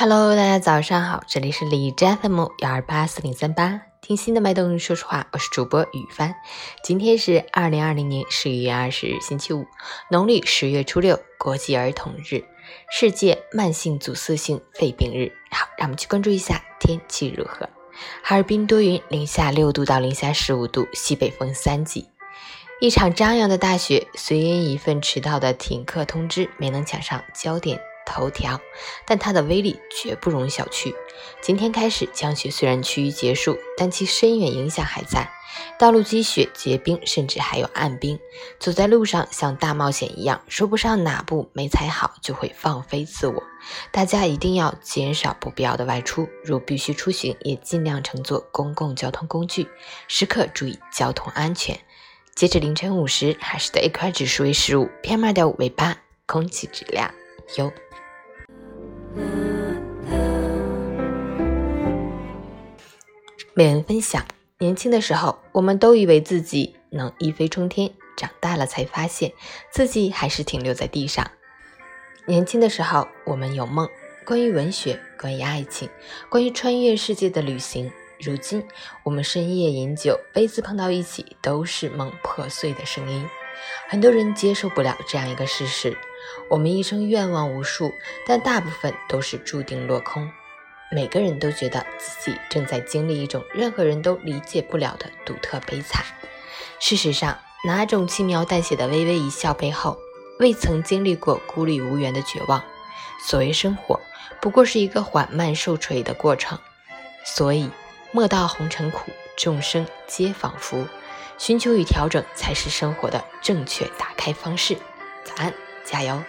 Hello，大家早上好，这里是李斋 FM 幺二八四零三八，听心的脉动，说实话，我是主播雨帆。今天是二零二零年十一月二十日，星期五，农历十月初六，国际儿童日，世界慢性阻塞性肺病日。好，让我们去关注一下天气如何。哈尔滨多云，零下六度到零下十五度，西北风三级。一场张扬的大雪，虽因一份迟到的停课通知没能抢上焦点。头条，但它的威力绝不容小觑。今天开始，降雪虽然趋于结束，但其深远影响还在。道路积雪结冰，甚至还有暗冰。走在路上像大冒险一样，说不上哪步没踩好就会放飞自我。大家一定要减少不必要的外出，如必须出行，也尽量乘坐公共交通工具，时刻注意交通安全。截至凌晨五时，海市的 AQI 指数为十五，PM 二点五为八，空气质量优。每人分享：年轻的时候，我们都以为自己能一飞冲天；长大了才发现，自己还是停留在地上。年轻的时候，我们有梦，关于文学，关于爱情，关于穿越世界的旅行。如今，我们深夜饮酒，杯子碰到一起，都是梦破碎的声音。很多人接受不了这样一个事实：我们一生愿望无数，但大部分都是注定落空。每个人都觉得自己正在经历一种任何人都理解不了的独特悲惨。事实上，哪种轻描淡写的微微一笑背后，未曾经历过孤立无援的绝望？所谓生活，不过是一个缓慢受锤的过程。所以，莫道红尘苦，众生皆仿佛。寻求与调整，才是生活的正确打开方式。早安，加油！